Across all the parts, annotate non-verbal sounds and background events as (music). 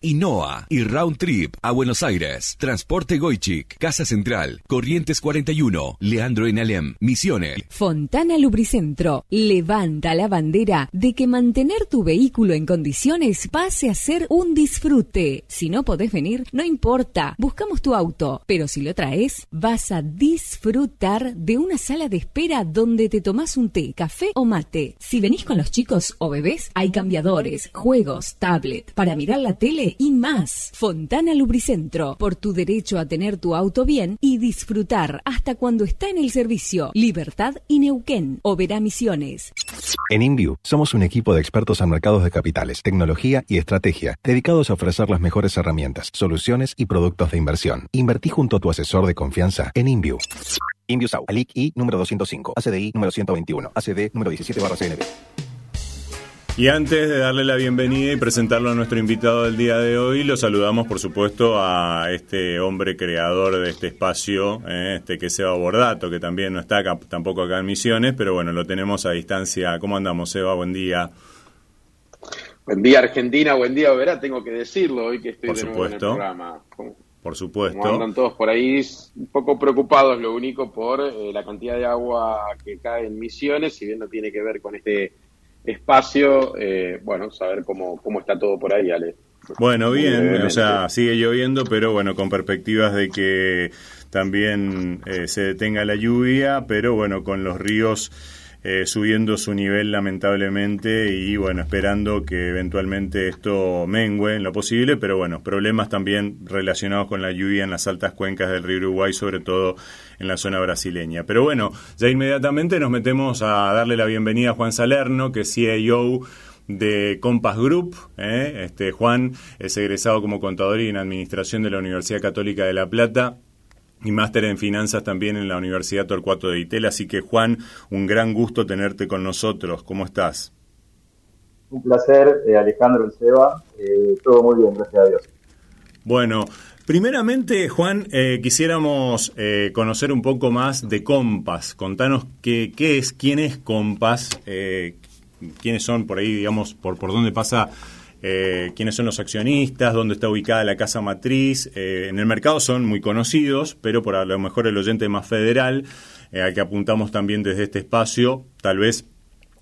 y NOA y Round Trip a Buenos Aires. Transporte Goichik, Casa Central, Corrientes 41, Leandro en Alem, Misiones. Fontana Lubricentro levanta la bandera de que mantener tu vehículo en condiciones pase a ser un disfrute. Si no podés venir, no importa, buscamos tu auto, pero si lo traes, vas a disfrutar de una sala de espera donde te tomás un té, café o mate. Si venís con los chicos o bebés, hay cambiadores, juegos, tablet, para mirar la tele y más. Fontana Lubricentro, por tu derecho a tener tu auto bien y disfrutar hasta cuando está en el servicio. Libertad y Neuquén, Oberá Misiones. En InView somos un equipo de expertos en mercados de capitales, tecnología y estrategia, dedicados a ofrecer las mejores herramientas, soluciones y productos de inversión. Invertí junto a tu asesor de confianza en InView. InView Sau, ALIC I número 205, ACDI número 121, ACD número 17 barra CNB. Y antes de darle la bienvenida y presentarlo a nuestro invitado del día de hoy, lo saludamos por supuesto a este hombre creador de este espacio, eh, este que es Seba Bordato, que también no está acá, tampoco acá en Misiones, pero bueno, lo tenemos a distancia. ¿Cómo andamos, Seba? Buen día. Buen día Argentina, buen día Verá, tengo que decirlo hoy que estoy por de supuesto. nuevo en el programa. Por supuesto. Como andan todos por ahí un poco preocupados, lo único por eh, la cantidad de agua que cae en Misiones, si bien no tiene que ver con este espacio, eh, bueno, saber cómo, cómo está todo por ahí, Ale. Bueno, bien, o sea, sigue lloviendo, pero bueno, con perspectivas de que también eh, se detenga la lluvia, pero bueno, con los ríos eh, subiendo su nivel lamentablemente y bueno, esperando que eventualmente esto mengue en lo posible, pero bueno, problemas también relacionados con la lluvia en las altas cuencas del río Uruguay, sobre todo en la zona brasileña. Pero bueno, ya inmediatamente nos metemos a darle la bienvenida a Juan Salerno, que es CEO de Compass Group. ¿eh? Este, Juan es egresado como contador y en administración de la Universidad Católica de La Plata y máster en finanzas también en la Universidad Torcuato de Itel. Así que Juan, un gran gusto tenerte con nosotros. ¿Cómo estás? Un placer, eh, Alejandro, el Seba. Eh, todo muy bien, gracias a Dios. Bueno, primeramente, Juan, eh, quisiéramos conocer un poco más de Compass. Contanos qué, qué es, quién es Compass, quiénes son por ahí, digamos, por, por dónde pasa, eh, quiénes son los accionistas, dónde está ubicada la casa matriz. Eh, en el mercado son muy conocidos, pero por a lo mejor el oyente más federal, eh, al que apuntamos también desde este espacio, tal vez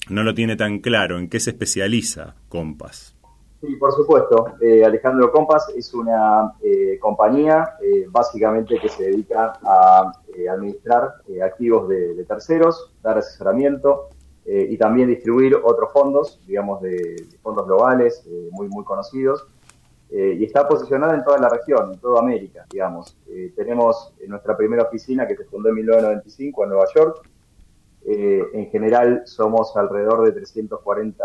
no lo tiene tan claro. ¿En qué se especializa Compass? Sí, por supuesto. Eh, Alejandro Compass es una compañía básicamente que se dedica a administrar activos de, de terceros, dar asesoramiento eh, y también distribuir otros fondos, digamos, de, de fondos globales eh, muy, muy conocidos. Eh, y está posicionada en toda la región, en toda América, digamos. Eh, tenemos nuestra primera oficina que se fundó en 1995 en Nueva York. Eh, en general somos alrededor de 340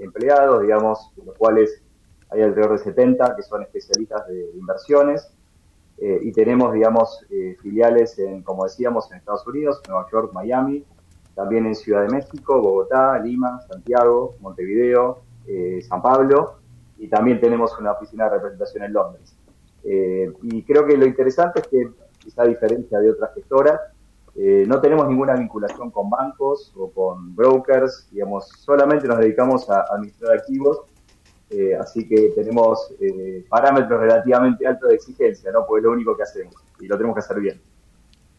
empleados, digamos, de los cuales hay alrededor de 70 que son especialistas de inversiones. Eh, y tenemos, digamos, eh, filiales en, como decíamos, en Estados Unidos, Nueva York, Miami, también en Ciudad de México, Bogotá, Lima, Santiago, Montevideo, eh, San Pablo, y también tenemos una oficina de representación en Londres. Eh, y creo que lo interesante es que, quizá a diferencia de otras gestoras, eh, no tenemos ninguna vinculación con bancos o con brokers, digamos, solamente nos dedicamos a administrar activos así que tenemos parámetros relativamente altos de exigencia, ¿no? Porque es lo único que hacemos y lo tenemos que hacer bien.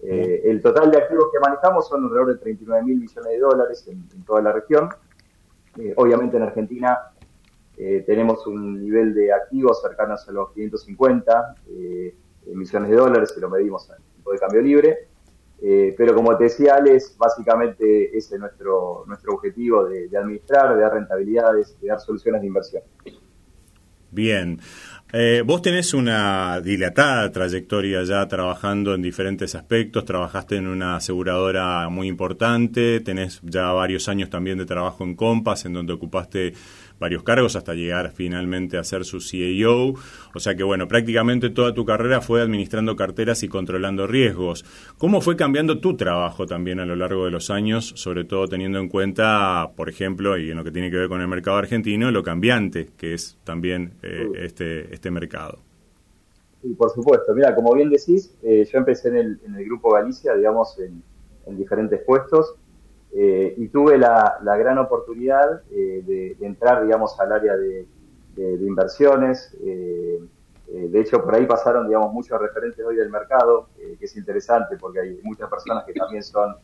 El total de activos que manejamos son alrededor de 39 mil millones de dólares en, toda la región. obviamente en Argentina tenemos un nivel de activos cercanos a los 550 millones de dólares si lo medimos en tipo de cambio libre. Eh, pero como te decía Alex, básicamente ese es nuestro, nuestro objetivo de, administrar, de dar rentabilidades, de dar soluciones de inversión. Bien. Eh, vos tenés una dilatada trayectoria ya trabajando en diferentes aspectos, trabajaste en una aseguradora muy importante, tenés ya varios años también de trabajo en Compass, en donde ocupaste varios cargos hasta llegar finalmente a ser su CEO. O sea que, bueno, prácticamente toda tu carrera fue administrando carteras y controlando riesgos. ¿Cómo fue cambiando tu trabajo también a lo largo de los años, sobre todo teniendo en cuenta, por ejemplo, y en lo que tiene que ver con el mercado argentino, lo cambiante que es también eh, este, este mercado? Sí, por supuesto. Mira, como bien decís, eh, yo empecé en el, en el Grupo Galicia, digamos, en, en diferentes puestos. Eh, y tuve la, gran oportunidad eh, de, entrar, digamos, al área de, inversiones. Eh, de hecho, por ahí pasaron, digamos, muchos referentes hoy del mercado, que es interesante porque hay muchas personas que también son,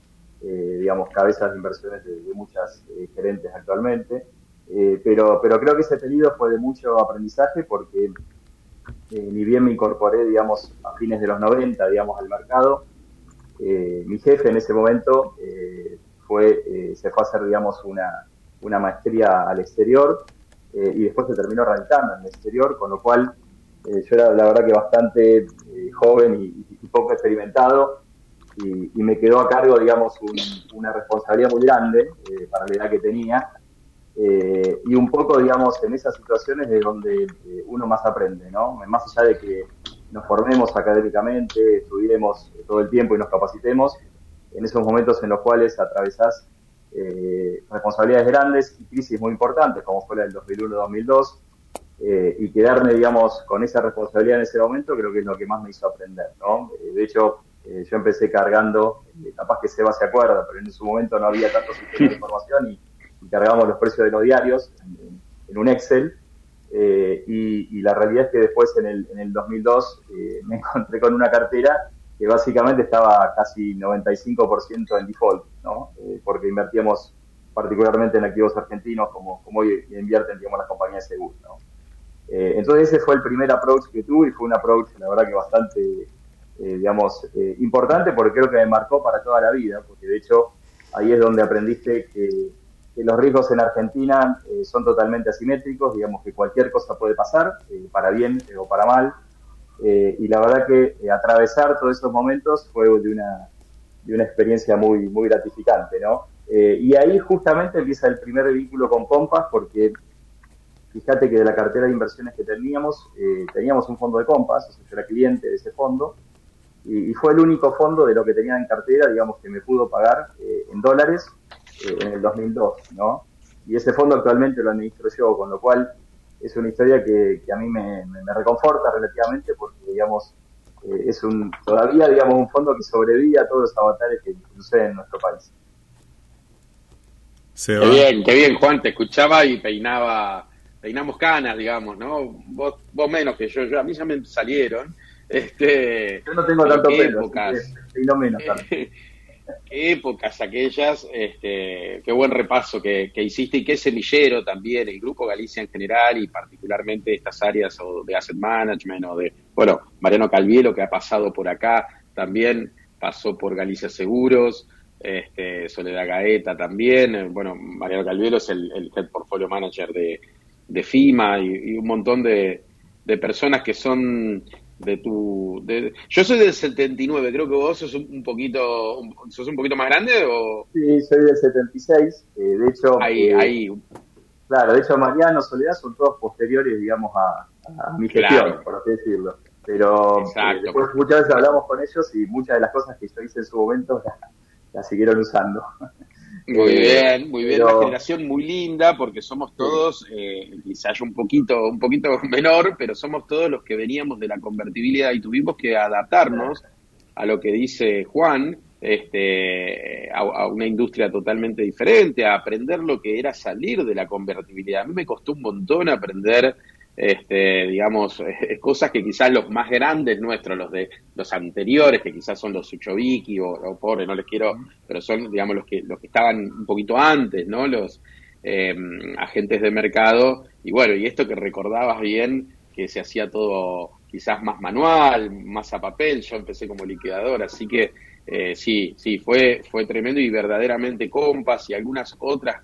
digamos, cabezas de inversiones de, muchas gerentes actualmente. pero, pero creo que ese periodo fue de mucho aprendizaje porque ni bien me incorporé, digamos, a fines de los 90, digamos, al mercado, mi jefe en ese momento eh, se fue a hacer, digamos, una, una maestría al exterior eh, y después se terminó radicando en el exterior, con lo cual eh, yo era la verdad que bastante joven y, poco experimentado y, me quedó a cargo, digamos, una responsabilidad muy grande para la edad que tenía. y un poco, digamos, en esas situaciones de donde uno más aprende, ¿no? Más allá de que nos formemos académicamente, estudiemos todo el tiempo y nos capacitemos, en esos momentos en los cuales atravesás eh, responsabilidades grandes y crisis muy importantes, como fue la del 2001-2002, eh, y quedarme, digamos, con esa responsabilidad en ese momento, creo que es lo que más me hizo aprender, ¿no? Eh, de hecho, yo empecé cargando, capaz que Seba se acuerda, pero en su momento no había tanto sistema de información y, cargábamos los precios de los diarios en, un Excel, y, y, la realidad es que después en el, en el 2002 (laughs) me encontré con una cartera que básicamente estaba casi 95% en default, ¿no? Eh, porque invertíamos particularmente en activos argentinos como, hoy invierten digamos, las compañías de seguros. ¿no? Eh, entonces ese fue el primer approach que tuve y fue un approach la verdad que bastante, eh, digamos, importante porque creo que me marcó para toda la vida, porque de hecho ahí es donde aprendiste que los riesgos en Argentina son totalmente asimétricos, digamos que cualquier cosa puede pasar, para bien o para mal, eh, y la verdad que eh, atravesar todos esos momentos fue de una, de una experiencia muy, muy gratificante, ¿no? Eh, y ahí justamente empieza el primer vínculo con Compass, porque fíjate que de la cartera de inversiones que teníamos, teníamos un fondo de Compass, o sea, yo era cliente de ese fondo, y, fue el único fondo de lo que tenía en cartera, digamos, que me pudo pagar en dólares en el 2002, ¿no? Y ese fondo actualmente lo administro yo, con lo cual es una historia que, a mí me, reconforta relativamente porque, digamos, eh, es un todavía, digamos, un fondo que sobrevive a todos los avatares que suceden en nuestro país. qué bien, qué bien, Juan, te escuchaba y peinaba, peinamos canas, digamos, ¿no? Vos, vos menos que yo, yo a mí ya me salieron. Este, yo no tengo tanto pelo, peino menos. (laughs) qué épocas aquellas, este, qué buen repaso que, hiciste y qué semillero también, el Grupo Galicia en general y particularmente estas áreas o de asset management o de, bueno, Mariano Calvielo que ha pasado por acá, también pasó por Galicia Seguros, este, Soledad Gaeta también, bueno, Mariano Calvielo es el, Head Portfolio Manager de, FIMA y, un montón de personas que son de tu de... yo soy del 79 creo que vos sos un, poquito sos un poquito más grande o sí soy del 76 eh, de hecho ahí eh, ahí. claro de hecho Mariano Soledad son todos posteriores digamos a, mi gestión por así decirlo. Pero eh, después muchas veces hablamos con ellos y muchas de las cosas que yo hice en su momento (laughs) las siguieron usando Muy eh, bien, muy bien, una generación muy linda porque somos todos, eh, quizás un poquito, un poquito (laughs) menor, pero somos todos los que veníamos de la convertibilidad y tuvimos que adaptarnos a lo que dice Juan este, a, una industria totalmente diferente, a aprender lo que era salir de la convertibilidad. A mí me costó un montón aprender, este, digamos, (laughs) cosas que quizás los más grandes nuestros, los de los anteriores, que quizás son los Suchoviki o, o pobre, no les quiero, pero son, digamos, los que, los que estaban un poquito antes, ¿no? Los eh, agentes de mercado. Y bueno, y esto que recordabas bien, que se hacía todo quizás más manual, más a papel, yo empecé como liquidador, así que eh, sí, sí, fue, fue tremendo y verdaderamente Compass y algunas otras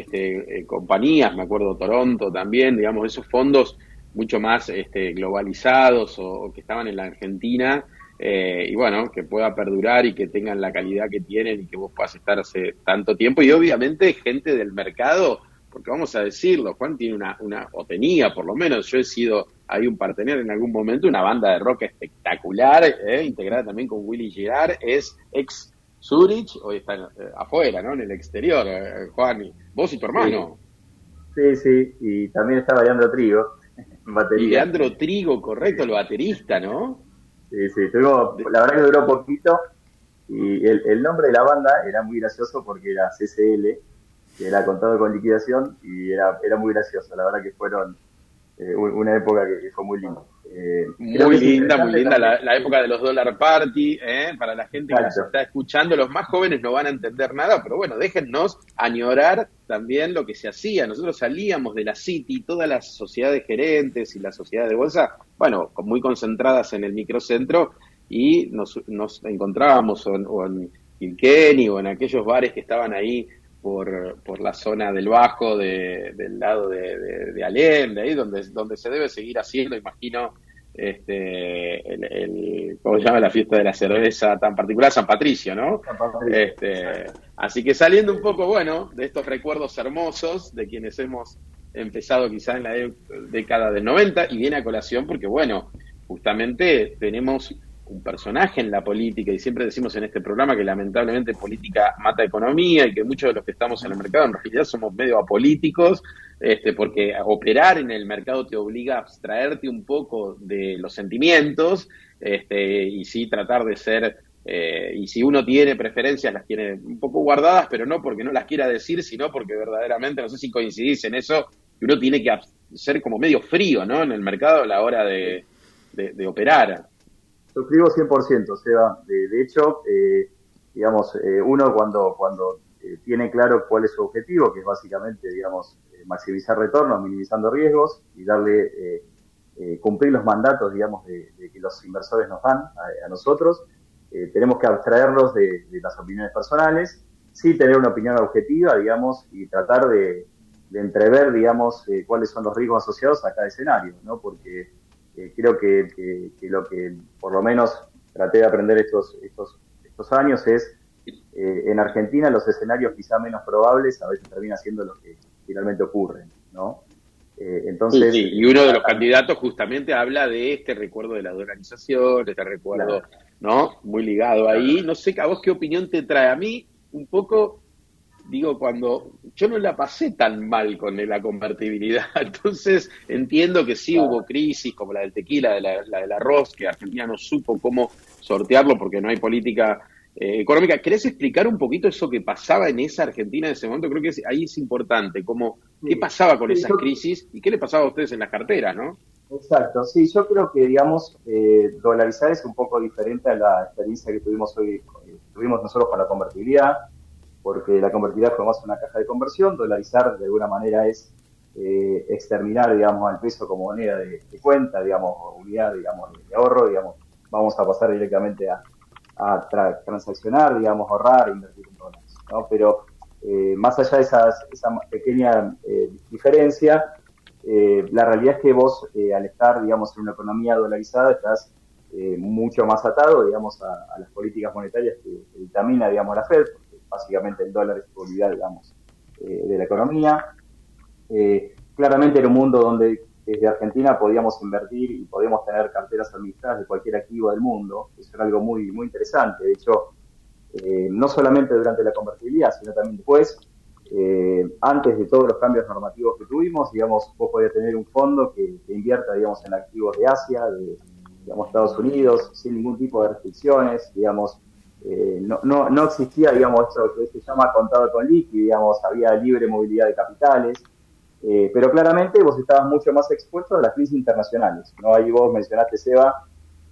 este, eh, compañías, me acuerdo Toronto también, digamos, esos fondos mucho más este, globalizados o, que estaban en la Argentina eh, y bueno, que pueda perdurar y que tengan la calidad que tienen y que vos puedas estar hace tanto tiempo. Y obviamente gente del mercado, porque vamos a decirlo, Juan tiene una, una o tenía por lo menos, yo he sido hay un partener en algún momento, una banda de rock espectacular, eh, integrada también con Willy Girard, es ex Zurich, hoy está eh, afuera, ¿no? En el exterior, eh, Juan, vos y tu hermano. Sí, sí, y también está Leandro Trigo, en batería. Y Leandro Trigo, correcto, el baterista, ¿no? Sí, sí, la verdad que duró poquito, y el, el nombre de la banda era muy gracioso porque era CCL, que era contado con liquidación, y era, era muy gracioso, la verdad que fueron eh, una época que, fue muy linda. Eh, muy linda, muy linda la, época de los Dollar Party, eh, para la gente que nos está escuchando, los más jóvenes no van a entender nada, pero bueno, déjennos añorar también lo que se hacía. Nosotros salíamos de la City, todas las sociedades gerentes y las sociedades de bolsa, bueno, muy concentradas en el microcentro, y nos, nos encontrábamos o en Kilkenny o en aquellos bares que estaban ahí por, por la zona del Bajo, de, del lado de, de, de ahí donde, donde se debe seguir haciendo, imagino, este, el, ¿cómo se llama la fiesta de la cerveza tan particular? San Patricio, ¿no? Este, así que saliendo un poco, bueno, de estos recuerdos hermosos de quienes hemos empezado quizás en la década del 90 y viene a colación porque, bueno, justamente tenemos un personaje en la política y siempre decimos en este programa que lamentablemente política mata economía y que muchos de los que estamos en el mercado en realidad somos medio apolíticos este, porque operar en el mercado te obliga a abstraerte un poco de los sentimientos este, y sí tratar de ser eh, y si uno tiene preferencias las tiene un poco guardadas pero no porque no las quiera decir sino porque verdaderamente no sé si coincidís en eso uno tiene que ser como medio frío ¿no? en el mercado a la hora de, de operar Suscribo 100%, Seba. De, de hecho, eh, digamos, eh, uno cuando, cuando eh, tiene claro cuál es su objetivo, que es básicamente, digamos, maximizar retornos, minimizando riesgos y darle, cumplir los mandatos, digamos, de, que los inversores nos dan a, nosotros, tenemos que abstraerlos de, las opiniones personales, sí tener una opinión objetiva, digamos, y tratar de, de entrever, digamos, cuáles son los riesgos asociados a cada escenario, ¿no? Porque creo que, lo que por lo menos traté de aprender estos, estos, estos años es, eh, en Argentina los escenarios quizá menos probables a veces termina siendo los que finalmente ocurren, ¿no? Eh, entonces, y uno de los candidatos justamente habla de este recuerdo de la dolarización, este recuerdo, ¿no? Muy ligado ahí. No sé, ¿a vos qué opinión te trae? A mí, un poco, digo, cuando yo no la pasé tan mal con la convertibilidad, (laughs) entonces entiendo que sí hubo crisis como la del tequila, de la, del arroz, que Argentina no supo cómo sortearlo porque no hay política eh, económica. ¿Querés explicar un poquito eso que pasaba en esa Argentina en ese momento? Creo que ahí es importante, como, ¿qué pasaba con esa crisis y qué le pasaba a ustedes en las carteras, no? Exacto, sí, yo creo que, digamos, eh, dolarizar es un poco diferente a la experiencia que tuvimos hoy, eh, tuvimos nosotros con la convertibilidad porque la convertibilidad fue más una caja de conversión, dolarizar de alguna manera es eh, exterminar, digamos, al peso como moneda de, cuenta, digamos, unidad, digamos, de ahorro, digamos, vamos a pasar directamente a, transaccionar, digamos, ahorrar, invertir en dólares, ¿no? Pero eh, más allá de esa pequeña eh, diferencia, la realidad es que vos, al estar, digamos, en una economía dolarizada, estás mucho más atado, digamos, a, las políticas monetarias que, que, dictamina, digamos, la Fed, básicamente el dólar es seguridad, digamos, eh, de la economía. Eh, claramente era un mundo donde desde Argentina podíamos invertir y podíamos tener carteras administradas de cualquier activo del mundo. Eso era algo muy, muy interesante. De hecho, eh, no solamente durante la convertibilidad, sino también después, antes de todos los cambios normativos que tuvimos, digamos, vos podías tener un fondo que, invierta, digamos, en activos de Asia, de, Estados Unidos, sin ningún tipo de restricciones, digamos, eh, no, no, no, existía, digamos, esto que se llama contado con liqui, digamos, había libre movilidad de capitales, eh, pero claramente vos estabas mucho más expuesto a las crisis internacionales, ¿no? Ahí vos mencionaste, Seba,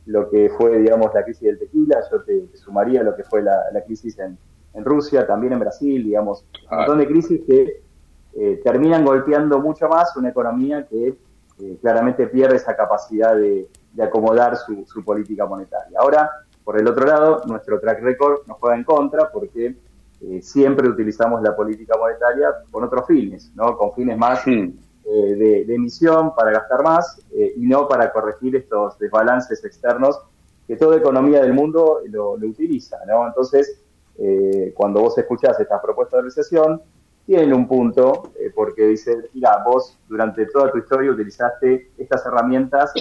lo que fue, digamos, la crisis del tequila, yo te, sumaría lo que fue la, crisis en, Rusia, también en Brasil, digamos, un montón de crisis que eh, terminan golpeando mucho más una economía que claramente pierde esa capacidad de, acomodar su, su política monetaria. Ahora, por el otro lado, nuestro track record nos juega en contra porque eh, siempre utilizamos la política monetaria con otros fines, ¿no? Con fines más eh, de, emisión para gastar más eh, y no para corregir estos desbalances externos que toda economía del mundo lo, utiliza, ¿no? Entonces, cuando vos escuchás estas propuestas de recesión, tienen un punto, porque dice, mira, vos durante toda tu historia utilizaste estas herramientas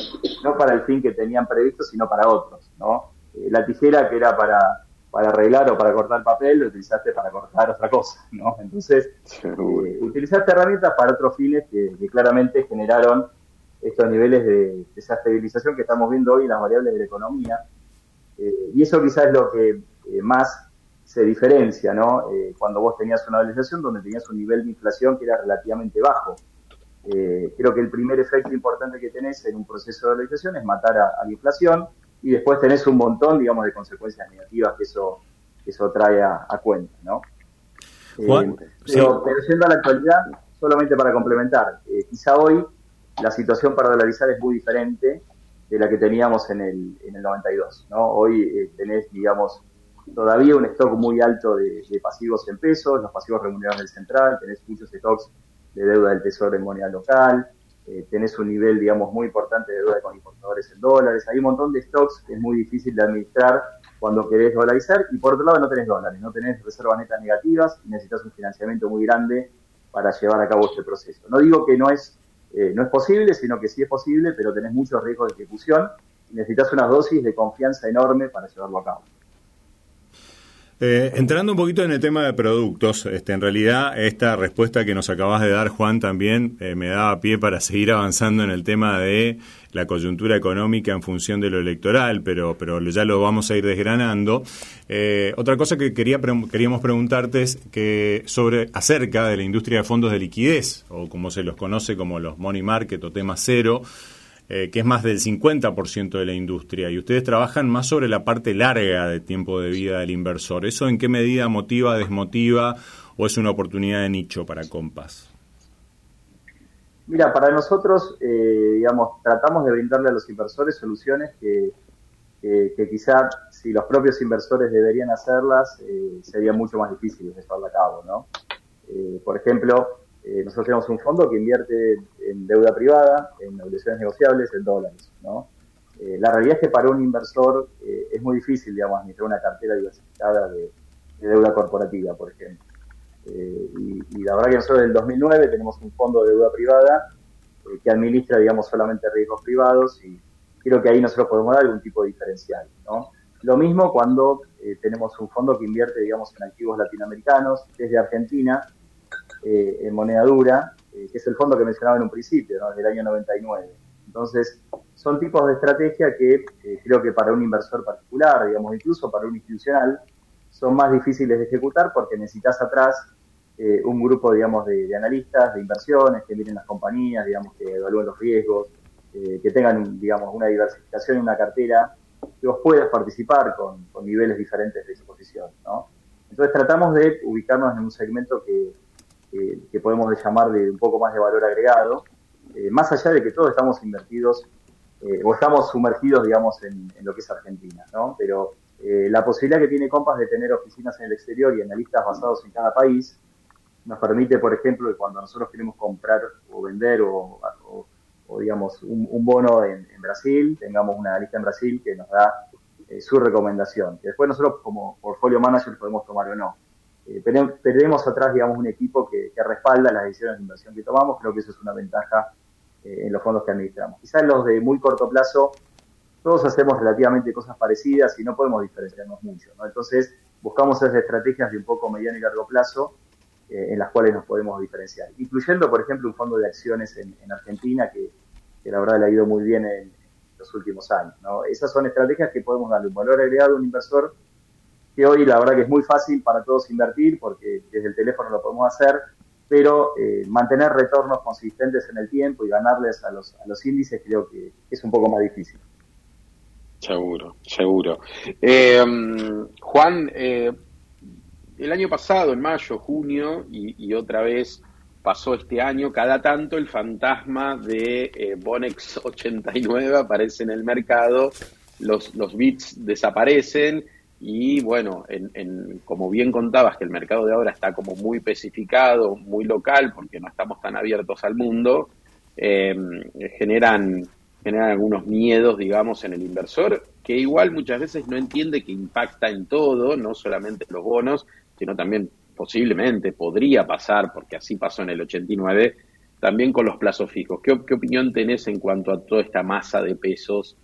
no para el fin que tenían previsto, sino para otros, ¿no? Eh, la tijera que era para, para arreglar o para cortar papel, lo utilizaste para cortar otra cosa, ¿no? Entonces, eh, utilizaste herramientas para otros fines que, claramente generaron estos niveles de desestabilización que estamos viendo hoy en las variables de la economía. Eh, y eso quizás es lo que más se diferencia, ¿no? cuando vos tenías una valorización donde tenías un nivel de inflación que era relativamente bajo. creo que el primer efecto importante que tenés en un proceso de valorización es matar a la inflación, y después tenés un montón, digamos, de consecuencias negativas que eso, eso trae a, cuenta, ¿no? Eh, pero, yendo a la actualidad, solamente para complementar, eh, quizá hoy la situación para dolarizar es muy diferente de la que teníamos en el, en el 92, ¿no? Hoy eh, tenés, digamos, todavía un stock muy alto de, pasivos en pesos, los pasivos remunerados del central, tenés muchos stocks de deuda del tesoro en moneda local, eh, tenés un nivel, digamos, muy importante de deuda con importadores en dólares, hay un montón de stocks que es muy difícil de administrar cuando querés dolarizar y por otro lado no tenés dólares, no tenés reservas netas negativas y necesitas un financiamiento muy grande para llevar a cabo este proceso. No digo que no es, eh, no es posible, sino que sí es posible, pero tenés muchos riesgos de ejecución y necesitas una dosis de confianza enorme para llevarlo a cabo. Eh, entrando un poquito en el tema de productos, este, en realidad esta respuesta que nos acabas de dar, Juan, también eh, me daba pie para seguir avanzando en el tema de la coyuntura económica en función de lo electoral, pero, pero ya lo vamos a ir desgranando. Eh, otra cosa que quería, queríamos preguntarte es que sobre acerca de la industria de fondos de liquidez, o como se los conoce como los money market o tema cero, eh, que es más del 50% de la industria, y ustedes trabajan más sobre la parte larga de tiempo de vida del inversor. ¿Eso en qué medida motiva, desmotiva o es una oportunidad de nicho para Compass? Mira, para nosotros, eh, digamos, tratamos de brindarle a los inversores soluciones que, que, quizá si los propios inversores deberían hacerlas, eh, sería mucho más difícil de llevarla a cabo, ¿no? por ejemplo, eh, nosotros tenemos un fondo que invierte en deuda privada, en obligaciones negociables, en dólares, ¿no? Eh, la realidad es que para un inversor eh, es muy difícil, digamos, administrar una cartera diversificada de, deuda corporativa, por ejemplo. Y, la verdad que nosotros desde el 2009 tenemos un fondo de deuda privada que administra, digamos, solamente riesgos privados y creo que ahí nosotros podemos dar algún tipo de diferencial, ¿no? Lo mismo cuando tenemos un fondo que invierte, digamos, en activos latinoamericanos desde Argentina, eh, en moneda dura, eh, que es el fondo que mencionaba en un principio, ¿no? del año 99. Entonces, son tipos de estrategia que eh, creo que para un inversor particular, digamos, incluso para un institucional, son más difíciles de ejecutar porque necesitas atrás un grupo, digamos, de, analistas, de inversiones, que miren las compañías, digamos, que evalúen los riesgos, que tengan, digamos, una diversificación una cartera, que vos puedas participar con, con niveles diferentes de exposición, ¿no? Entonces tratamos de ubicarnos en un segmento que, que podemos llamar de un poco más de valor agregado, eh, más allá de que todos estamos invertidos eh, o estamos sumergidos, digamos, en, lo que es Argentina, ¿no? Pero eh, la posibilidad que tiene Compass de tener oficinas en el exterior y analistas basados en cada país nos permite, por ejemplo, que cuando nosotros queremos comprar o vender o, digamos, un, bono en, Brasil, tengamos una analista en Brasil que nos da su recomendación, que después nosotros como portfolio manager podemos tomar o no. Eh, tenemos atrás, digamos, un equipo que, respalda las decisiones de inversión que tomamos. Creo que eso es una ventaja eh, en los fondos que administramos. Quizás los de muy corto plazo, todos hacemos relativamente cosas parecidas y no podemos diferenciarnos mucho. Entonces, buscamos esas estrategias de un poco mediano y largo plazo eh, en las cuales nos podemos diferenciar. Incluyendo, por ejemplo, un fondo de acciones en, Argentina que, la verdad le ha ido muy bien en, los últimos años. Esas son estrategias que podemos darle un valor agregado a un inversor que hoy la verdad que es muy fácil para todos invertir porque desde el teléfono lo podemos hacer, pero eh, mantener retornos consistentes en el tiempo y ganarles a los, a los índices creo que es un poco más difícil. Seguro, seguro. Eh, Juan, eh, el año pasado, en mayo, junio, y, otra vez pasó este año, cada tanto el fantasma de Bonex 89 aparece en el mercado, los, los bits desaparecen y bueno, en, como bien contabas que el mercado de ahora está como muy especificado, muy local, porque no estamos tan abiertos al mundo, eh, generan, generan algunos miedos, digamos, en el inversor, que igual muchas veces no entiende que impacta en todo, no solamente los bonos, sino también posiblemente podría pasar, porque así pasó en el 89, también con los plazos fijos. ¿Qué, qué opinión tenés en cuanto a toda esta masa de pesos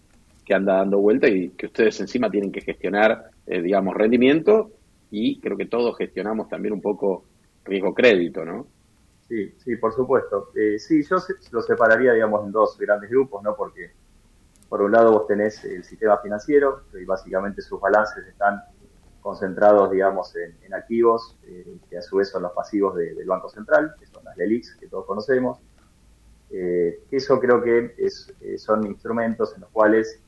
que anda dando vuelta y que ustedes encima tienen que gestionar eh, digamos, rendimiento y creo que todos gestionamos también un poco riesgo-crédito, ¿no? Sí, sí, por supuesto. Eh, sí, yo lo separaría, digamos, en dos grandes grupos, ¿no? Porque por un lado vos tenés el sistema financiero, y básicamente sus balances están concentrados, digamos, en, activos, eh, que a su vez son los pasivos del Banco Central, que son las LELIX, que todos conocemos. eso creo que es, son instrumentos en los cuales,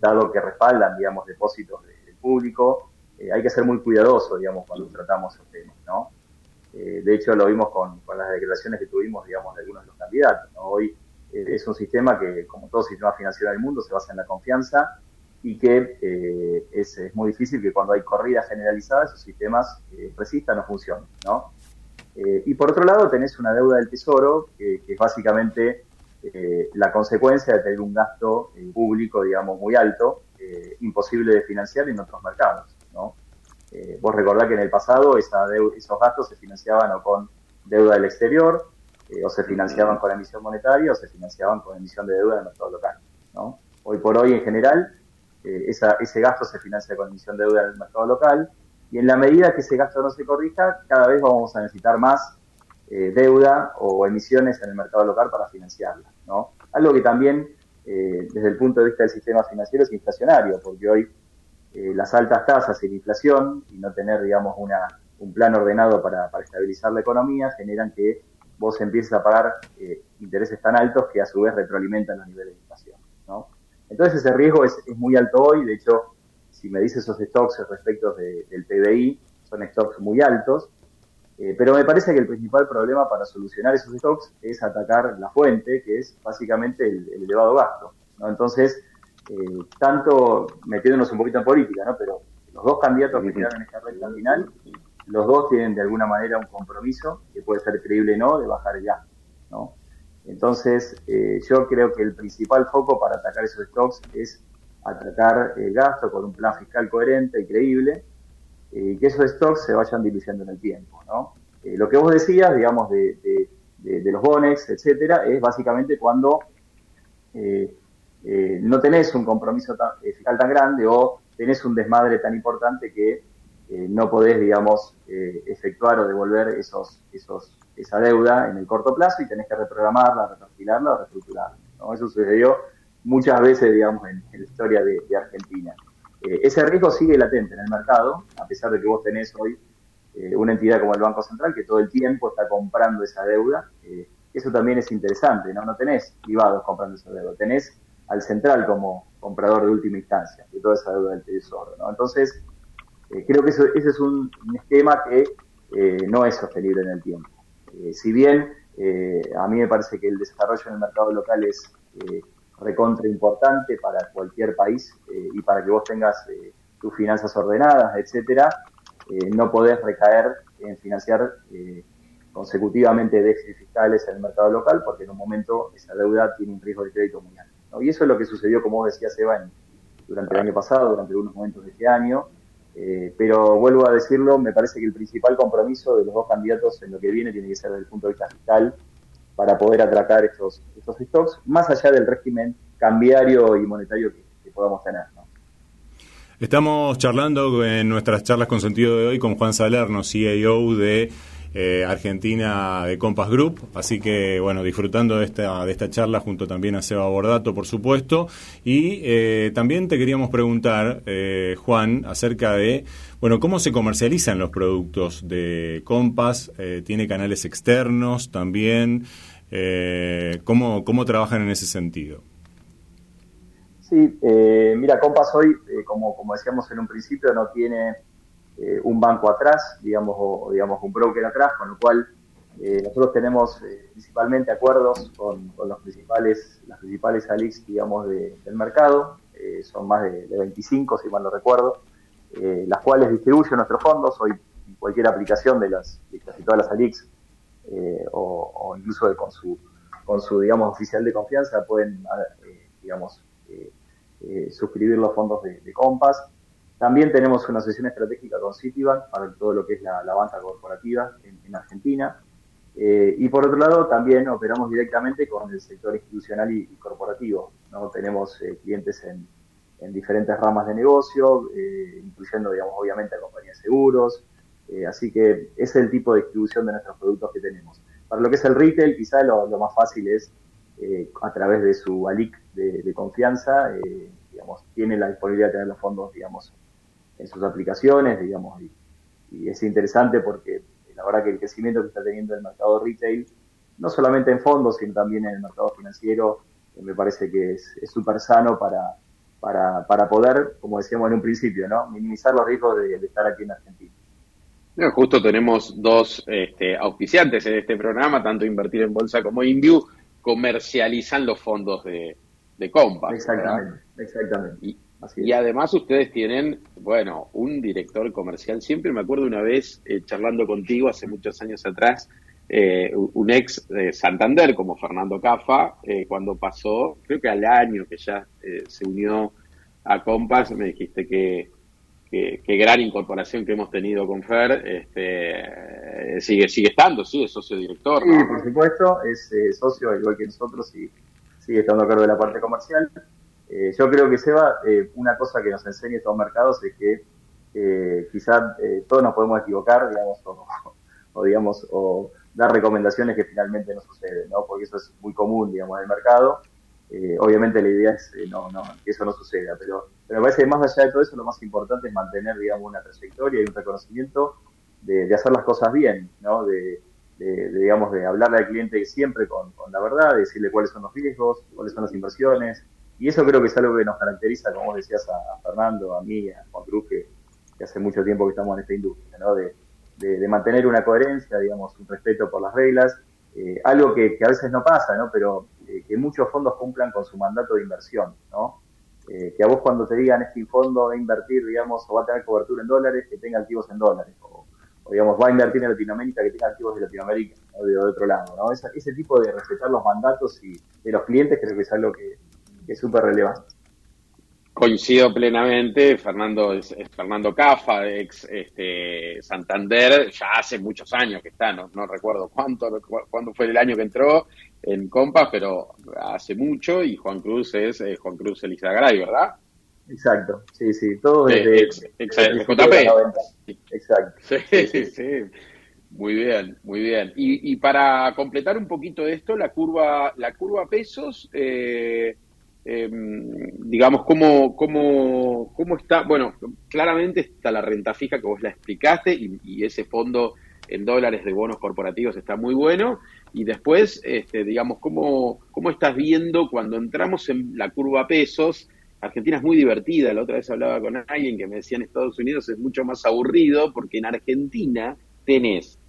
dado que respaldan, digamos, depósitos de, público, eh, hay que ser muy cuidadoso, digamos, cuando tratamos esos temas. Eh, de hecho, lo vimos con, las declaraciones que tuvimos, digamos, de algunos de los candidatos, Hoy eh, es un sistema que, como todo sistema financiero del mundo, se basa en la confianza y que es, muy difícil que cuando hay corridas generalizadas esos sistemas resistan o funcionen, y por otro lado, tenés una deuda del Tesoro, que, que es básicamente la consecuencia de tener un gasto público, digamos, muy alto, eh, imposible de financiar en otros mercados. ¿no? Eh, vos recordás que en el pasado esa esos gastos se financiaban o con deuda del exterior, eh, o se financiaban con emisión monetaria, o se financiaban con emisión de deuda del mercado local. ¿no? Hoy por hoy, en general, ese gasto se financia con emisión de deuda del mercado local, y en la medida que ese gasto no se corrija, cada vez vamos a necesitar más deuda o emisiones en el mercado local para financiarla. ¿no? Algo que también eh, desde el punto de vista del sistema financiero es inflacionario, porque hoy eh, las altas tasas y la inflación y no tener, digamos, una, un plan ordenado para, estabilizar la economía generan que vos empieces a pagar eh, intereses tan altos que a su vez retroalimentan los niveles de inflación. ¿no? Entonces ese riesgo es, muy alto hoy, de hecho, si me dices esos stocks respecto del PBI, son stocks muy altos, eh, pero me parece que el principal problema para solucionar esos stocks es atacar la fuente, que es básicamente el, elevado gasto. Entonces, eh, tanto metiéndonos un poquito en política, ¿no? pero los dos candidatos que quedaron en esta recta final, los dos tienen de alguna manera un compromiso, que puede ser creíble o no, de bajar el gasto. ¿no? Entonces, eh, yo creo que el principal foco para atacar esos stocks es atacar el gasto con un plan fiscal coherente y creíble, y que esos stocks se vayan diluyendo en el tiempo. ¿no? Eh, lo que vos decías, digamos, de, los bonex, etcétera, es básicamente cuando eh, eh, no tenés un compromiso fiscal tan grande o tenés un desmadre tan importante que no podés, digamos, efectuar o devolver esos, esos, esa deuda en el corto plazo y tenés que reprogramarla, reperfilarla o reestructurarla. ¿no? Eso sucedió muchas veces, digamos, en, la historia de, Argentina. Ese riesgo sigue latente en el mercado, a pesar de que vos tenés hoy eh, una entidad como el Banco Central que todo el tiempo está comprando esa deuda. Eh, eso también es interesante, ¿no? No tenés privados comprando esa deuda, tenés al central como comprador de última instancia de toda esa deuda del tesoro, ¿no? Entonces, eh, creo que ese es un, esquema que no es sostenible en el tiempo. si bien a mí me parece que el desarrollo en el mercado local es recontra importante para cualquier país y para que vos tengas tus finanzas ordenadas, etcétera, eh, no podés recaer en financiar eh, consecutivamente déficits fiscales en el mercado local porque en un momento esa deuda tiene un riesgo de crédito muy alto. Y eso es lo que sucedió, como vos decías, Eva, durante el año pasado, durante algunos momentos de este año. Eh, pero vuelvo a decirlo, me parece que el principal compromiso de los dos candidatos en lo que viene tiene que ser desde el punto de vista fiscal para poder atracar estos, estos stocks, más allá del régimen cambiario y monetario que, que podamos tener. ¿no? Estamos charlando en nuestras charlas con sentido de hoy con Juan Salerno, CEO de eh, Argentina de Compass Group. Así que, bueno, disfrutando de esta, de esta charla junto también a Seba Bordato, por supuesto. Y eh, también te queríamos preguntar, eh, Juan, acerca de, bueno, cómo se comercializan los productos de Compass. ¿Tiene canales externos también? ¿cómo, ¿Cómo trabajan en ese sentido? Sí, mira, Compass hoy, como, como decíamos en un principio, no tiene eh, un banco atrás, digamos, o, digamos un broker atrás, con lo cual eh, nosotros tenemos eh, principalmente acuerdos con, los principales, las principales ALIX, digamos, del mercado, son más de, 25, si mal no recuerdo, las cuales distribuyen nuestros fondos, hoy cualquier aplicación de las de casi todas las ALIX, o, incluso con su con su digamos oficial de confianza pueden digamos suscribir los fondos de, de Compass también tenemos una sesión estratégica con Citibank para todo lo que es la, banca corporativa en, Argentina. Eh, y por otro lado, también operamos directamente con el sector institucional y, corporativo. ¿no? Tenemos eh, clientes en, diferentes ramas de negocio, eh, incluyendo, digamos, obviamente a compañías de seguros. así que es el tipo de distribución de nuestros productos que tenemos. Para lo que es el retail, quizá lo, más fácil es a través de su ALIC de, confianza, digamos, tiene la disponibilidad de tener los fondos, digamos, en sus aplicaciones, digamos, y, es interesante porque la verdad que el crecimiento que está teniendo el mercado retail, no solamente en fondos, sino también en el mercado financiero, eh, me parece que es súper sano para, para, para, poder, como decíamos en un principio, ¿no? minimizar los riesgos de, estar aquí en Argentina. justo tenemos dos este, auspiciantes en este programa, tanto Invertir en Bolsa como Inview, comercializan los fondos de, de Compass. Exactamente, exactamente. Y además ustedes tienen, bueno, un director comercial. Siempre me acuerdo una vez eh, charlando contigo hace muchos años atrás, eh, un ex de Santander como Fernando Cafa, eh, cuando pasó, creo que al año que ya se unió a Compass, me dijiste que, que, gran incorporación que hemos tenido con Fer, este, sigue sigue estando, sí, es socio director. Sí, por supuesto, es socio igual que nosotros y sigue estando a cargo de la parte comercial. Eh, yo creo que Seba, eh, una cosa que nos enseña estos mercados es que eh, quizás eh, todos nos podemos equivocar, digamos, o, (laughs) digamos, o dar recomendaciones que finalmente no suceden, ¿no? Porque eso es muy común, digamos, en el mercado. obviamente la idea es no, no, que eso no suceda, pero, pero me parece que más allá de todo eso, lo más importante es mantener, digamos, una trayectoria y un reconocimiento de, hacer las cosas bien, ¿no? De, digamos, de hablarle al cliente siempre con, con la verdad, decirle cuáles son los riesgos, cuáles son las inversiones, y eso creo que es algo que nos caracteriza, como decías a, Fernando, a mí, a Juan Cruz, que, hace mucho tiempo que estamos en esta industria, ¿no? De, mantener una coherencia, digamos, un respeto por las reglas, eh, algo que, a veces no pasa, ¿no? Pero eh, que muchos fondos cumplan con su mandato de inversión, ¿no? Eh, que a vos cuando te digan este fondo va a invertir, digamos, o va a tener cobertura en dólares, que tenga activos en dólares, o, digamos, va a invertir en Latinoamérica, que tenga activos de Latinoamérica, o de, otro lado, ¿no? Ese, ese tipo de respetar los mandatos y de los clientes creo que es algo que, es súper relevante. Coincido plenamente, Fernando es, Fernando Cafa, ex este, Santander, ya hace muchos años que está, no, recuerdo cuánto, cuándo fue el año que entró en Compas, pero hace mucho, y Juan Cruz es eh, Juan Cruz Elizagaray, ¿verdad? Exacto, sí, sí, todo desde, JP. Exacto. Sí, sí, (laughs) sí. Muy bien, muy bien. Y, y, para completar un poquito esto, la curva, la curva pesos, eh, Em, digamos, cómo, cómo, cómo está, bueno, claramente está la renta fija que vos la explicaste y, ese fondo en dólares de bonos corporativos está muy bueno. Y después, este, digamos, ¿cómo, ¿cómo estás viendo cuando entramos en la curva pesos? Argentina es muy divertida. La otra vez hablaba con alguien que me decía en Estados Unidos es mucho más aburrido porque en Argentina tenés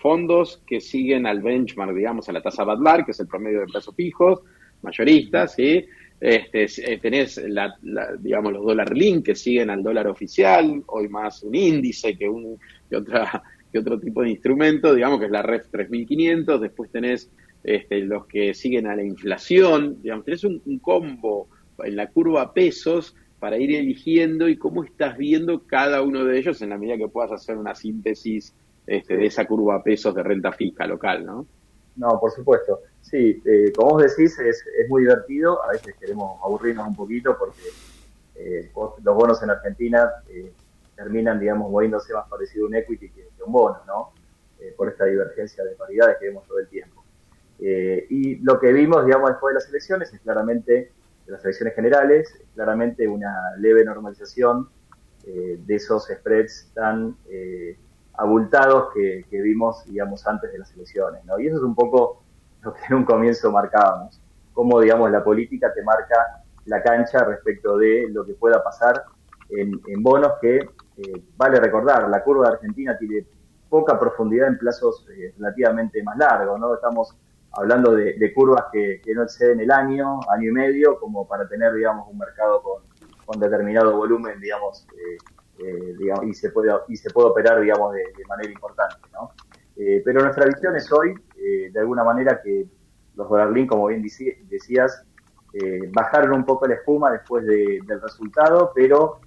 fondos que siguen al benchmark, digamos, a la tasa Badlar, que es el promedio de plazos fijos, mayoristas, ¿sí? Este, eh, tenés, la, digamos, los dólar link que siguen al dólar oficial, hoy más un índice que, un, que, otra, que otro tipo de instrumento, digamos que es la REF 3500, después tenés este, los que siguen a la inflación, digamos, tenés un, combo en la curva pesos para ir eligiendo y cómo estás viendo cada uno de ellos en la medida que puedas hacer una síntesis este, de esa curva pesos de renta fija local, ¿no? No, por supuesto. Sí, eh, como vos decís, es, muy divertido. A veces queremos aburrirnos un poquito porque eh, los bonos en Argentina eh, terminan, digamos, moviéndose más parecido a un equity que, un bono, ¿no? por esta divergencia de paridades que vemos todo el tiempo. y lo que vimos, digamos, después de las elecciones es claramente, de las elecciones generales, es claramente una leve normalización de esos spreads tan abultados que, vimos, digamos, antes de las elecciones, ¿no? Y eso es un poco lo que en un comienzo marcábamos, cómo, digamos, la política te marca la cancha respecto de lo que pueda pasar en, bonos que, eh, vale recordar, la curva de Argentina tiene poca profundidad en plazos eh, relativamente más largos, ¿no? Estamos hablando de, curvas que, no exceden el año, año y medio, como para tener, digamos, un mercado con, con determinado volumen, digamos, eh, eh, digamos, y, se puede, y se puede operar digamos, de, manera importante. ¿no? Eh, pero nuestra visión es hoy, eh, de alguna manera, que los link, como bien decías, bajaron un poco la espuma después del resultado, pero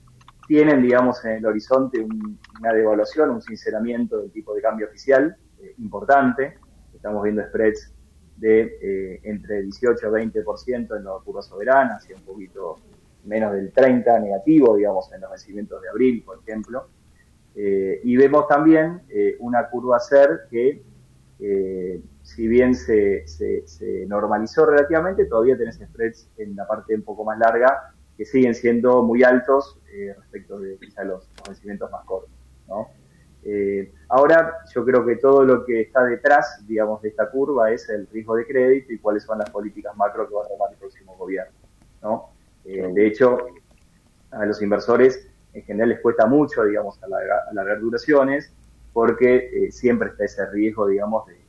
tienen, digamos, en el horizonte una devaluación, un sinceramiento del tipo de cambio oficial importante. Estamos viendo spreads de entre 18 y 20% en los curvas soberanas y un poquito menos del 30 negativo, digamos, en los vencimientos de abril, por ejemplo. Eh, y vemos también eh, una curva SER que, eh, si bien se, normalizó relativamente, todavía tenés spreads en la parte un poco más larga que siguen siendo muy altos respecto de quizá los, vencimientos más cortos. ahora, yo creo que todo lo que está detrás, digamos, de esta curva es el riesgo de crédito y cuáles son las políticas macro que va a tomar el próximo gobierno. ¿no? Eh, de hecho, a los inversores en general les cuesta mucho, digamos, alargar, duraciones, porque eh, siempre está ese riesgo, digamos, de,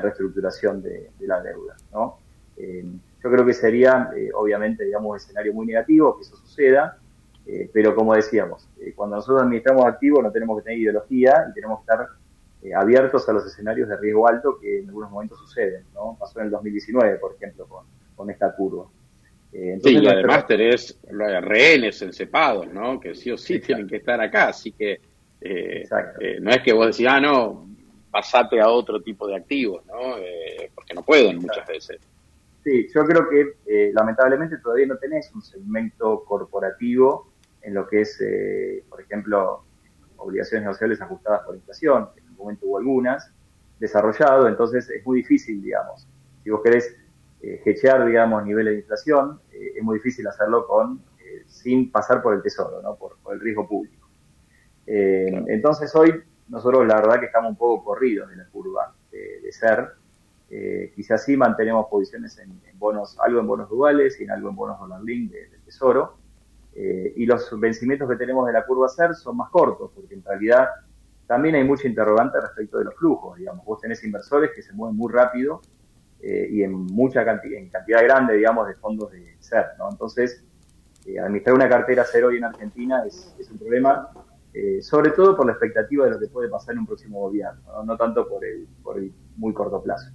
reestructuración de, la deuda, ¿no? Eh, yo creo que sería, obviamente, digamos, un escenario muy negativo que eso suceda, pero como decíamos, cuando nosotros administramos activos no tenemos que tener ideología y tenemos que estar abiertos a los escenarios de riesgo alto que en algunos momentos suceden, ¿no? Pasó en el 2019, por ejemplo, con, con esta curva. Eh, sí, y además tenés rehenes encepados, ¿no? Que sí o sí tienen que estar acá, así que eh, eh, no es que vos decís, ah, no, pasate a otro tipo de activos, ¿no? porque no pueden muchas veces. Sí, yo creo que lamentablemente todavía no tenés un segmento corporativo en lo que es, por ejemplo, obligaciones negociables ajustadas por inflación, que en un momento hubo algunas, desarrollado, entonces es muy difícil, digamos. Si vos querés eh, digamos, niveles de inflación, eh, es muy difícil hacerlo con eh, sin pasar por el tesoro, ¿no? por, el riesgo público. Entonces hoy nosotros la verdad que estamos un poco corridos de la curva de, ser. quizás sí mantenemos posiciones en, bonos, algo en bonos duales y en algo en bonos dollar link del de tesoro. y los vencimientos que tenemos de la curva SER son más cortos, porque en realidad también hay mucha interrogante respecto de los flujos. Digamos, vos tenés inversores que se mueven muy rápido eh, y en mucha cantidad, en cantidad grande, digamos, de fondos de SER, ¿no? Entonces, eh, administrar una cartera SER hoy en Argentina es, es un problema, eh, sobre todo por la expectativa de lo que puede pasar en un próximo gobierno, no, tanto por el, por el muy corto plazo.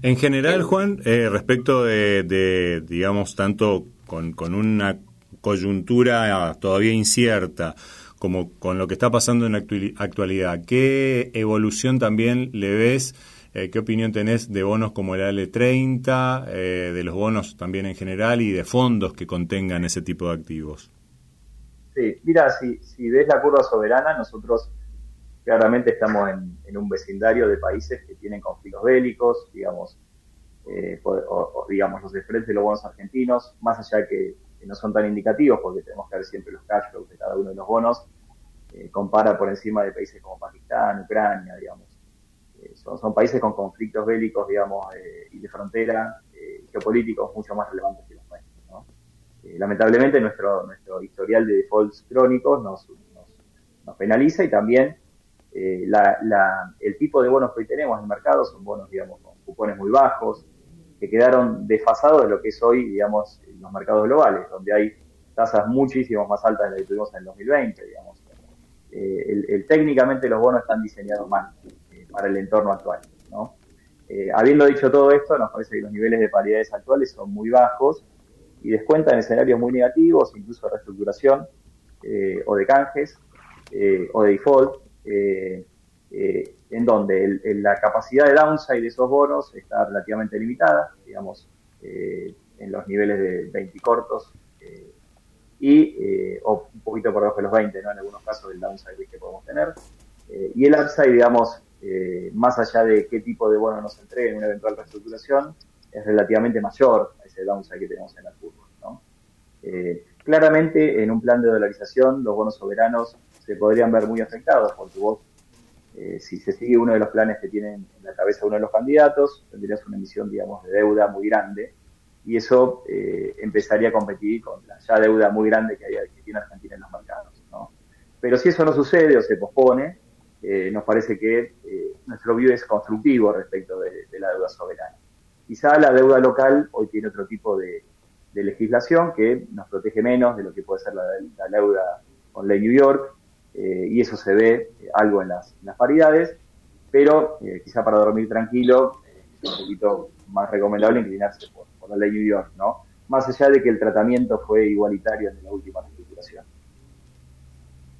En general, Juan, respecto de, de, digamos, tanto con, con una coyuntura todavía incierta, como con lo que está pasando en la actualidad, ¿qué evolución también le ves eh, ¿Qué opinión tenés de bonos como el AL30, eh, de los bonos también en general y de fondos que contengan ese tipo de activos? Sí, mira, si, si ves la curva soberana, nosotros claramente estamos en, un vecindario de países que tienen conflictos bélicos, digamos, eh, o, digamos los spreads de los bonos argentinos, más allá que, que, no son tan indicativos, porque tenemos que ver siempre los cash de cada uno de los bonos, compara por encima de países como Pakistán, Ucrania, digamos son, países con conflictos bélicos, digamos, eh, y de frontera, eh, geopolíticos mucho más relevantes que los nuestros. Eh, lamentablemente nuestro, nuestro historial de defaults crónicos nos, penaliza y también el tipo de bonos que hoy tenemos en el mercado son bonos, digamos, con cupones muy bajos, que quedaron desfasados de lo que es hoy, digamos, los mercados globales, donde hay tasas muchísimo más altas de las que tuvimos en el 2020, digamos. el, técnicamente los bonos están diseñados mal para el entorno actual. Eh, habiendo dicho todo esto, nos parece que los niveles de paridades actuales son muy bajos y descuentan escenarios muy negativos, incluso de reestructuración eh, o de canjes eh, o de default, en donde la capacidad de downside de esos bonos está relativamente limitada, digamos, en los niveles de 20 cortos y o un poquito por debajo de los 20, ¿no? en algunos casos del downside que podemos tener. y el upside, digamos, eh, más allá de qué tipo de bono nos entregue en una eventual reestructuración, es relativamente mayor a ese downside que tenemos en la curva. Eh, claramente, en un plan de dolarización, los bonos soberanos se podrían ver muy afectados, porque vos, eh, si se sigue uno de los planes que tienen en la cabeza uno de los candidatos, tendrías una emisión, digamos, de deuda muy grande, y eso eh, empezaría a competir con la ya deuda muy grande que, hay, tiene Argentina en los mercados. Pero si eso no sucede o se pospone, nos parece que nuestro view es constructivo respecto de la deuda soberana. Quizá la deuda local hoy tiene otro tipo de, legislación que nos protege menos de lo que puede ser la, deuda con ley New York, eh, y eso se ve eh, algo en las, paridades, pero eh, quizá para dormir tranquilo es un poquito más recomendable inclinarse por, la ley New York, ¿no? Más allá de que el tratamiento fue igualitario en la última.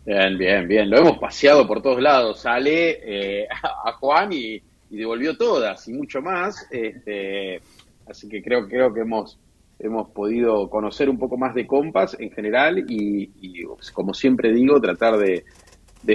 Bien, bien, bien. Lo hemos paseado por todos lados. Sale (laughs) a Juan y devolvió todas y mucho más. Este, así que creo, creo que hemos, hemos podido conocer un poco más de Compass en general y, como siempre digo, tratar de,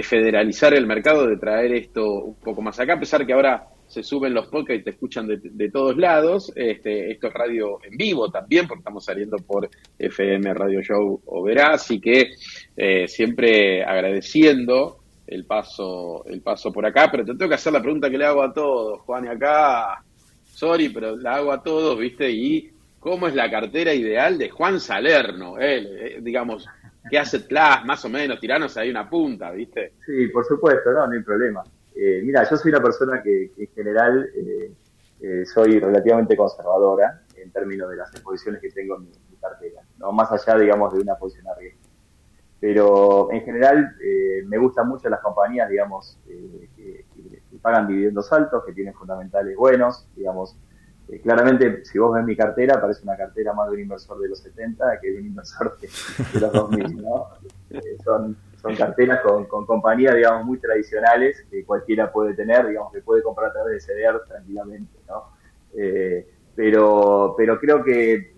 federalizar el mercado, de traer esto un poco más acá, a pesar que ahora se suben los podcasts y te escuchan de, todos lados. Este, esto es radio en vivo también, porque estamos saliendo por FM Radio Show o Verá, así que eh, siempre agradeciendo el paso, el paso por acá, pero te tengo que hacer la pregunta que le hago a todos, Juan, y acá, sorry, pero la hago a todos, ¿viste? Y ¿cómo es la cartera ideal de Juan Salerno? Eh, digamos, ¿qué hace Class, más o menos? Tiranos ahí una punta, ¿viste? Sí, por supuesto, no, no hay problema. Eh, mira, yo soy una persona que, en general eh, soy relativamente conservadora en términos de las exposiciones que tengo en mi, cartera, no más allá, digamos, de una posición a riesgo pero en general eh, me gustan mucho las compañías, digamos, eh, que, pagan dividendos altos, que tienen fundamentales buenos, digamos. Eh, claramente, si vos ves mi cartera, parece una cartera más de un inversor de los 70 que de un inversor de, los 2000, ¿no? (laughs) son, son carteras con, con, compañías, digamos, muy tradicionales que cualquiera puede tener, digamos, que puede comprar a través de CDR tranquilamente, ¿no? pero, pero creo que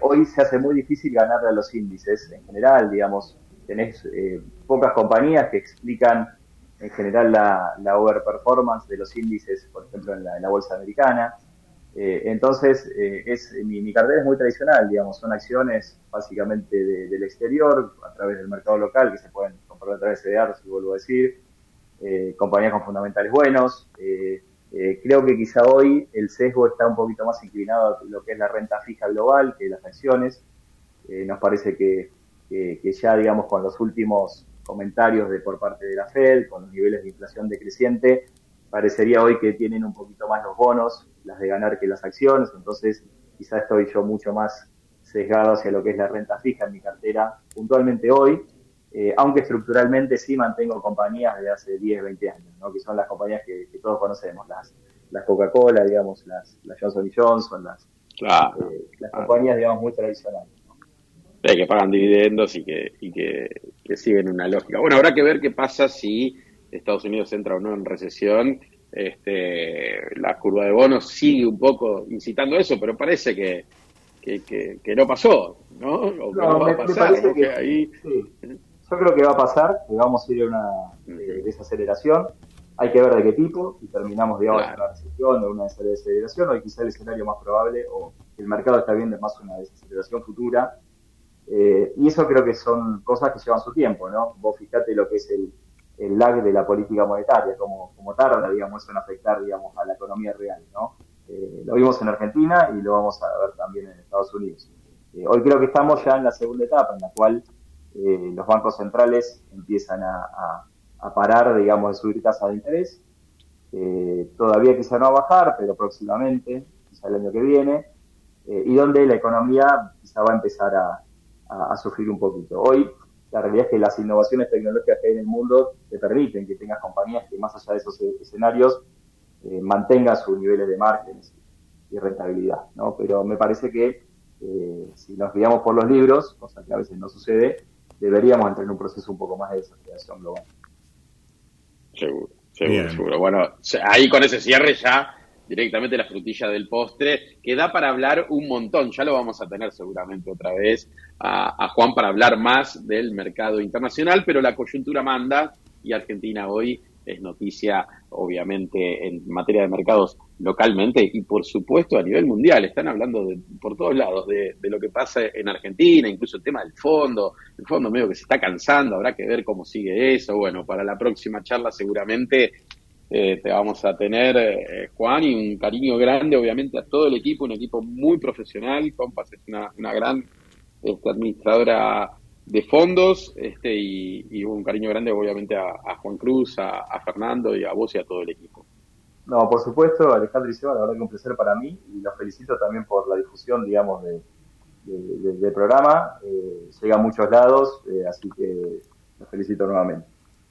hoy se hace muy difícil ganarle a los índices en general, digamos, tenés eh, pocas compañías que explican en general la, la overperformance de los índices, por ejemplo, en la, bolsa americana. Eh, entonces, eh, mi, cartera es muy tradicional, digamos, son acciones básicamente del exterior, a través del mercado local, que se pueden comprar a través de CDR, si vuelvo a decir, compañías con fundamentales buenos. creo que quizá hoy el sesgo está un poquito más inclinado a lo que es la renta fija global que las acciones. nos parece que que, ya, digamos, con los últimos comentarios de por parte de la Fed, con los niveles de inflación decreciente, parecería hoy que tienen un poquito más los bonos, las de ganar que las acciones, entonces quizá estoy yo mucho más sesgado hacia lo que es la renta fija en mi cartera puntualmente hoy, eh, aunque estructuralmente sí mantengo compañías de hace 10, 20 años, ¿no? que son las compañías que, todos conocemos, las, las Coca-Cola, digamos, las, las Johnson Johnson, las, eh, las compañías, digamos, muy tradicionales que pagan dividendos y que, y que, siguen una lógica. Bueno, habrá que ver qué pasa si Estados Unidos entra o no en recesión. Este, la curva de bonos sigue un poco incitando eso, pero parece que, que, no pasó, ¿no? O no, va a pasar. ahí... Yo creo que va a pasar, que vamos a ir a una eh, desaceleración. Hay que ver de qué tipo, si terminamos, digamos, en una recesión o una desaceleración, o quizá el escenario más probable, o el mercado está viendo más una desaceleración futura, eh, y eso creo que son cosas que llevan su tiempo, ¿no? Vos fijate lo que es el, el lag de la política monetaria, como, como tarda, digamos, en afectar, digamos, a la economía real, ¿no? Eh, lo vimos en Argentina y lo vamos a ver también en Estados Unidos. Eh, hoy creo que estamos ya en la segunda etapa, en la cual los bancos centrales empiezan a, parar, digamos, de subir tasas de interés. todavía quizá no a bajar, pero próximamente, quizá el año que viene, y donde la economía quizá va a empezar a, sufrir un poquito. Hoy la realidad es que las innovaciones tecnológicas que hay en el mundo te permiten que tengas compañías que más allá de esos escenarios eh, mantengan sus niveles de márgenes y rentabilidad, ¿no? Pero me parece que eh, si nos guiamos por los libros, cosa que a veces no sucede, deberíamos entrar en un proceso un poco más de desaceleración global. Seguro, seguro, seguro. Bueno, ahí con ese cierre ya directamente la frutilla del postre, que da para hablar un montón. Ya lo vamos a tener seguramente otra vez a, Juan para hablar más del mercado internacional, pero la coyuntura manda y Argentina hoy es noticia, obviamente, en materia de mercados localmente y, por supuesto, a nivel mundial. Están hablando de, por todos lados de, lo que pasa en Argentina, incluso el tema del fondo. El fondo medio que se está cansando, habrá que ver cómo sigue eso. Bueno, para la próxima charla seguramente eh, te vamos a tener, eh, Juan, y un cariño grande, obviamente, a todo el equipo, un equipo muy profesional. Compas es una, una gran este, administradora de fondos este, y, un cariño grande obviamente a, Juan Cruz, a, Fernando y a vos y a todo el equipo. No, por supuesto, Alejandro y Seba, la verdad que un placer para mí y los felicito también por la difusión, digamos, de, del programa. Eh, llega a muchos lados, eh, así que los felicito nuevamente.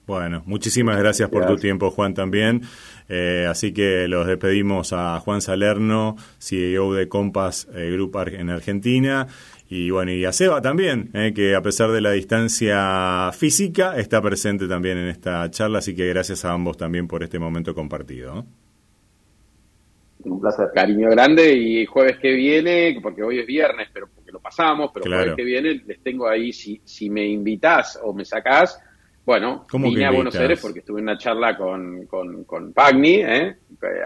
Bueno, muchísimas gracias por tu tiempo, Juan, también. Eh, así que los despedimos a Juan Salerno, CEO de Compass Group en Argentina, y bueno, y a Seba también, eh, que a pesar de la distancia física, está presente también en esta charla, así que gracias a ambos también por este momento compartido. Un placer. Cariño grande y jueves que viene, porque hoy es viernes, pero porque lo pasamos, pero jueves que viene les tengo ahí, si, si me invitas o me sacás, bueno, vine a Buenos Aires porque estuve en una charla con, con, con Pagni, ¿eh?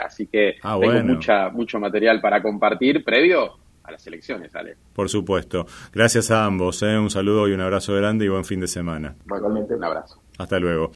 así que ah, tengo mucha, mucho material para compartir previo a las elecciones, Ale. Por supuesto. Gracias a ambos. ¿eh? Un saludo y un abrazo grande y buen fin de semana. Igualmente, un abrazo. Hasta luego.